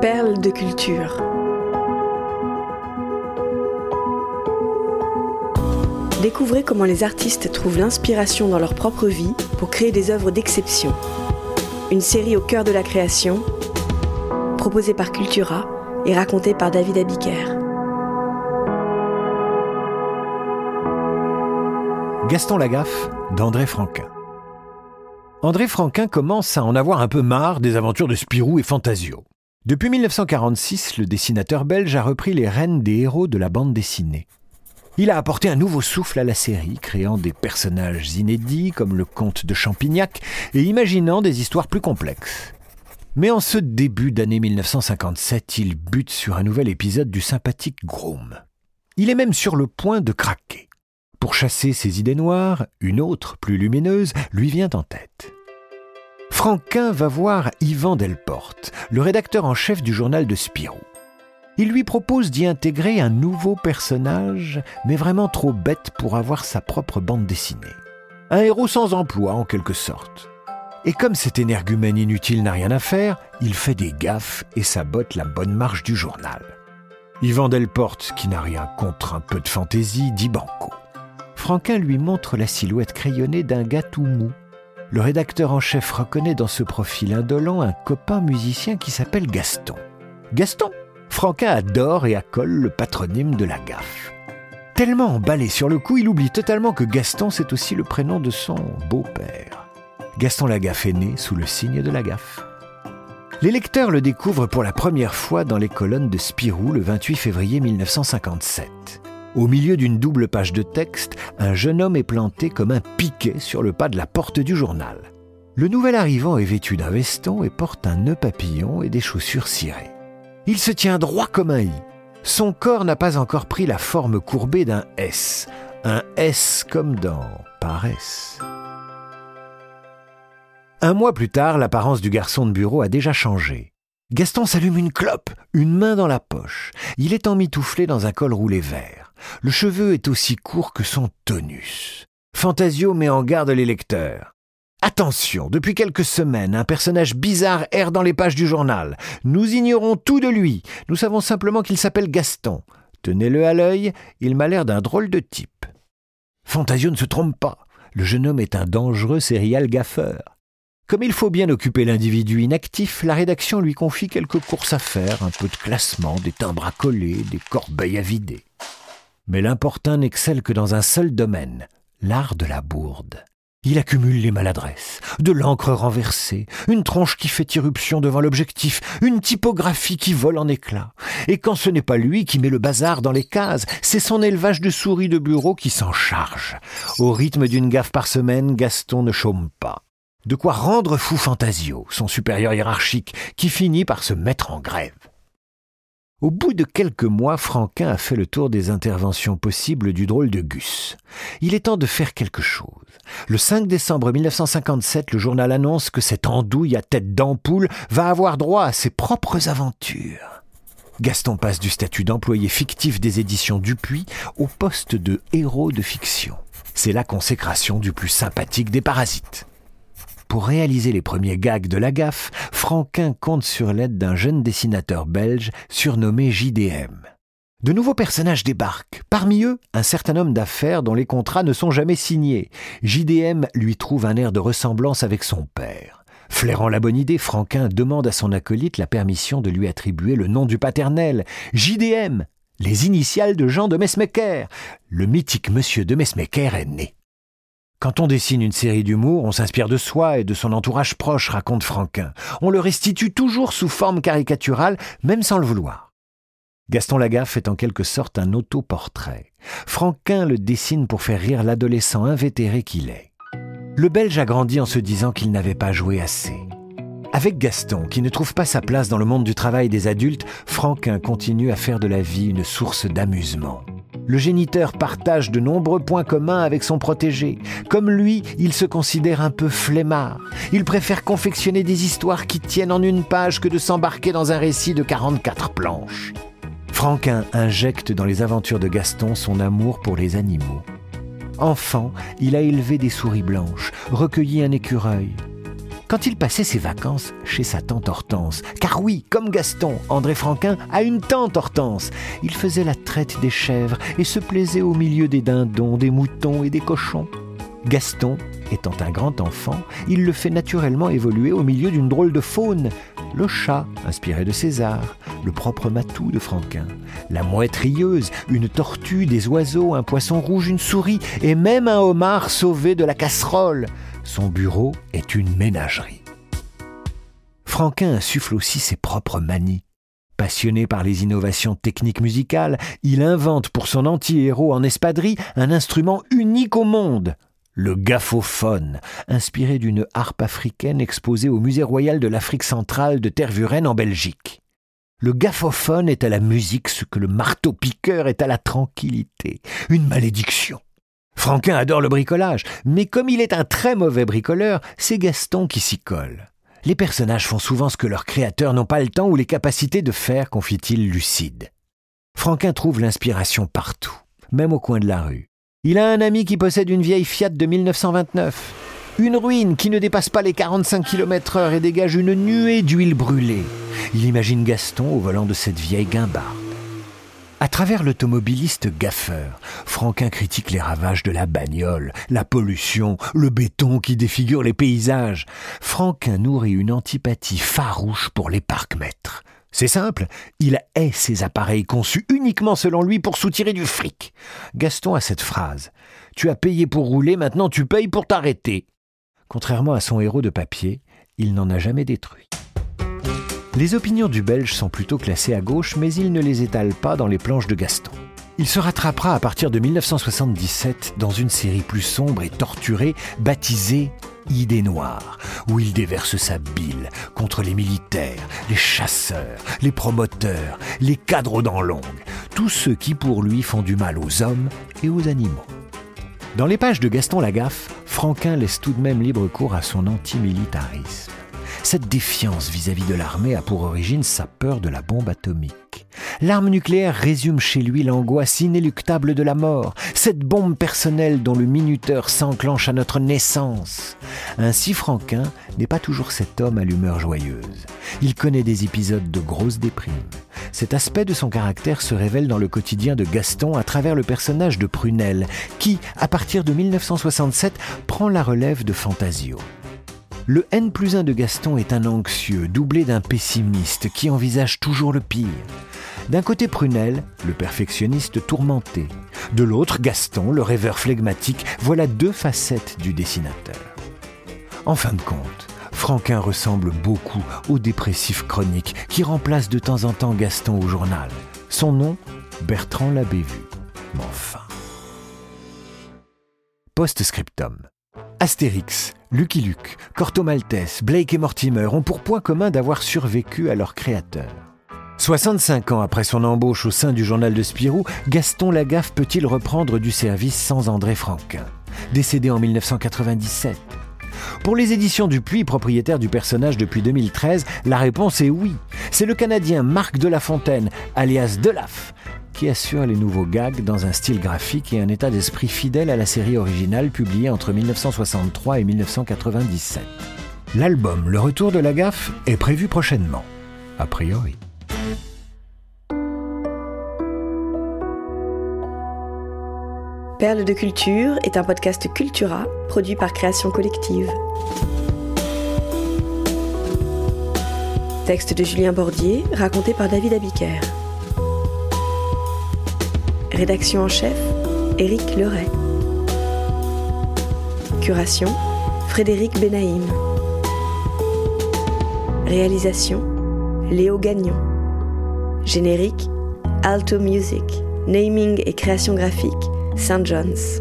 Perles de culture. Découvrez comment les artistes trouvent l'inspiration dans leur propre vie pour créer des œuvres d'exception. Une série au cœur de la création, proposée par Cultura et racontée par David Abiker. Gaston Lagaffe d'André Franquin. André Franquin commence à en avoir un peu marre des aventures de Spirou et Fantasio. Depuis 1946, le dessinateur belge a repris les rênes des héros de la bande dessinée. Il a apporté un nouveau souffle à la série, créant des personnages inédits comme le comte de Champignac et imaginant des histoires plus complexes. Mais en ce début d'année 1957, il bute sur un nouvel épisode du sympathique Groom. Il est même sur le point de craquer. Pour chasser ses idées noires, une autre, plus lumineuse, lui vient en tête. Franquin va voir Yvan Delporte, le rédacteur en chef du journal de Spirou. Il lui propose d'y intégrer un nouveau personnage, mais vraiment trop bête pour avoir sa propre bande dessinée. Un héros sans emploi, en quelque sorte. Et comme cet énergumène inutile n'a rien à faire, il fait des gaffes et sabote la bonne marche du journal. Yvan Delporte, qui n'a rien contre un peu de fantaisie, dit banco. Franquin lui montre la silhouette crayonnée d'un gars mou. Le rédacteur en chef reconnaît dans ce profil indolent un copain musicien qui s'appelle Gaston. Gaston Franquin adore et accole le patronyme de la gaffe. Tellement emballé sur le coup, il oublie totalement que Gaston, c'est aussi le prénom de son beau-père. Gaston Lagaffe est né sous le signe de la gaffe. Les lecteurs le découvrent pour la première fois dans les colonnes de Spirou le 28 février 1957. Au milieu d'une double page de texte, un jeune homme est planté comme un piquet sur le pas de la porte du journal. Le nouvel arrivant est vêtu d'un veston et porte un nœud papillon et des chaussures cirées. Il se tient droit comme un i. Son corps n'a pas encore pris la forme courbée d'un S. Un S comme dans paresse. Un mois plus tard, l'apparence du garçon de bureau a déjà changé. Gaston s'allume une clope, une main dans la poche. Il est emmitouflé dans un col roulé vert. Le cheveu est aussi court que son tonus. Fantasio met en garde les lecteurs. Attention, depuis quelques semaines, un personnage bizarre erre dans les pages du journal. Nous ignorons tout de lui. Nous savons simplement qu'il s'appelle Gaston. Tenez-le à l'œil, il m'a l'air d'un drôle de type. Fantasio ne se trompe pas. Le jeune homme est un dangereux serial gaffeur. Comme il faut bien occuper l'individu inactif, la rédaction lui confie quelques courses à faire, un peu de classement, des timbres à coller, des corbeilles à vider. Mais l'important n'excelle que dans un seul domaine, l'art de la bourde. Il accumule les maladresses, de l'encre renversée, une tronche qui fait irruption devant l'objectif, une typographie qui vole en éclats. Et quand ce n'est pas lui qui met le bazar dans les cases, c'est son élevage de souris de bureau qui s'en charge. Au rythme d'une gaffe par semaine, Gaston ne chôme pas. De quoi rendre fou Fantasio, son supérieur hiérarchique, qui finit par se mettre en grève. Au bout de quelques mois, Franquin a fait le tour des interventions possibles du drôle de Gus. Il est temps de faire quelque chose. Le 5 décembre 1957, le journal annonce que cette andouille à tête d'ampoule va avoir droit à ses propres aventures. Gaston passe du statut d'employé fictif des éditions Dupuis au poste de héros de fiction. C'est la consécration du plus sympathique des parasites. Pour réaliser les premiers gags de la gaffe, Franquin compte sur l'aide d'un jeune dessinateur belge surnommé JDM. De nouveaux personnages débarquent. Parmi eux, un certain homme d'affaires dont les contrats ne sont jamais signés. JDM lui trouve un air de ressemblance avec son père. Flairant la bonne idée, Franquin demande à son acolyte la permission de lui attribuer le nom du paternel. JDM, les initiales de Jean de Messmaker. Le mythique monsieur de Messmaker est né. Quand on dessine une série d'humour, on s'inspire de soi et de son entourage proche, raconte Franquin. On le restitue toujours sous forme caricaturale, même sans le vouloir. Gaston Lagaffe est en quelque sorte un autoportrait. Franquin le dessine pour faire rire l'adolescent invétéré qu'il est. Le Belge a grandi en se disant qu'il n'avait pas joué assez. Avec Gaston, qui ne trouve pas sa place dans le monde du travail des adultes, Franquin continue à faire de la vie une source d'amusement le géniteur partage de nombreux points communs avec son protégé. Comme lui, il se considère un peu flemmard. Il préfère confectionner des histoires qui tiennent en une page que de s'embarquer dans un récit de 44 planches. Franquin injecte dans les aventures de Gaston son amour pour les animaux. Enfant, il a élevé des souris blanches, recueilli un écureuil. Quand il passait ses vacances chez sa tante Hortense. Car oui, comme Gaston, André Franquin a une tante Hortense. Il faisait la traite des chèvres et se plaisait au milieu des dindons, des moutons et des cochons. Gaston, étant un grand enfant, il le fait naturellement évoluer au milieu d'une drôle de faune. Le chat, inspiré de César, le propre matou de Franquin, la mouette rieuse, une tortue, des oiseaux, un poisson rouge, une souris, et même un homard sauvé de la casserole. Son bureau est une ménagerie. Franquin insuffle aussi ses propres manies. Passionné par les innovations techniques musicales, il invente pour son anti-héros en espadrille un instrument unique au monde, le gaffophone, inspiré d'une harpe africaine exposée au Musée royal de l'Afrique centrale de Tervuren en Belgique. Le gaffophone est à la musique ce que le marteau-piqueur est à la tranquillité, une malédiction. Franquin adore le bricolage, mais comme il est un très mauvais bricoleur, c'est Gaston qui s'y colle. Les personnages font souvent ce que leurs créateurs n'ont pas le temps ou les capacités de faire, confie-t-il lucide. Franquin trouve l'inspiration partout, même au coin de la rue. Il a un ami qui possède une vieille Fiat de 1929. Une ruine qui ne dépasse pas les 45 km heure et dégage une nuée d'huile brûlée. Il imagine Gaston au volant de cette vieille guimbarde. À travers l'automobiliste gaffeur, Franquin critique les ravages de la bagnole, la pollution, le béton qui défigure les paysages. Franquin nourrit une antipathie farouche pour les parcs-mètres. C'est simple, il hait ces appareils conçus uniquement selon lui pour soutirer du fric. Gaston a cette phrase Tu as payé pour rouler, maintenant tu payes pour t'arrêter. Contrairement à son héros de papier, il n'en a jamais détruit. Les opinions du Belge sont plutôt classées à gauche, mais il ne les étale pas dans les planches de Gaston. Il se rattrapera à partir de 1977 dans une série plus sombre et torturée baptisée Idée noire, où il déverse sa bile contre les militaires, les chasseurs, les promoteurs, les cadres aux dents longues, tous ceux qui pour lui font du mal aux hommes et aux animaux. Dans les pages de Gaston Lagaffe, Franquin laisse tout de même libre cours à son antimilitarisme. Cette défiance vis-à-vis de l'armée a pour origine sa peur de la bombe atomique. L'arme nucléaire résume chez lui l'angoisse inéluctable de la mort, cette bombe personnelle dont le minuteur s'enclenche à notre naissance. Ainsi Franquin n'est pas toujours cet homme à l'humeur joyeuse. Il connaît des épisodes de grosse déprime. Cet aspect de son caractère se révèle dans le quotidien de Gaston à travers le personnage de Prunelle, qui, à partir de 1967, prend la relève de Fantasio. Le N plus 1 de Gaston est un anxieux, doublé d'un pessimiste qui envisage toujours le pire. D'un côté Prunel, le perfectionniste tourmenté. De l'autre, Gaston, le rêveur flegmatique. Voilà deux facettes du dessinateur. En fin de compte, Franquin ressemble beaucoup au dépressif chronique qui remplace de temps en temps Gaston au journal. Son nom, Bertrand vu. Mais enfin. Post-scriptum. Astérix, Lucky Luke, Corto Maltese, Blake et Mortimer ont pour point commun d'avoir survécu à leur créateur. 65 ans après son embauche au sein du journal de Spirou, Gaston Lagaffe peut-il reprendre du service sans André Franquin? Décédé en 1997. Pour les éditions Dupuis, propriétaire du personnage depuis 2013, la réponse est oui. C'est le Canadien Marc Delafontaine, alias Delaf, assure les nouveaux gags dans un style graphique et un état d'esprit fidèle à la série originale publiée entre 1963 et 1997. L'album Le Retour de la gaffe est prévu prochainement, a priori. Perle de culture est un podcast Cultura produit par Création Collective. Texte de Julien Bordier, raconté par David Abiker. Rédaction en chef, Éric Leray. Curation, Frédéric Benaïm. Réalisation, Léo Gagnon. Générique, Alto Music. Naming et création graphique, St. John's.